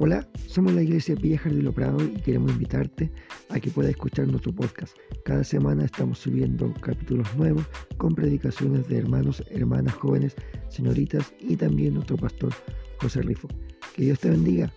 Hola, somos la iglesia Villa Jardín Prado y queremos invitarte a que puedas escuchar nuestro podcast. Cada semana estamos subiendo capítulos nuevos con predicaciones de hermanos, hermanas jóvenes, señoritas y también nuestro pastor José Rifo. Que Dios te bendiga.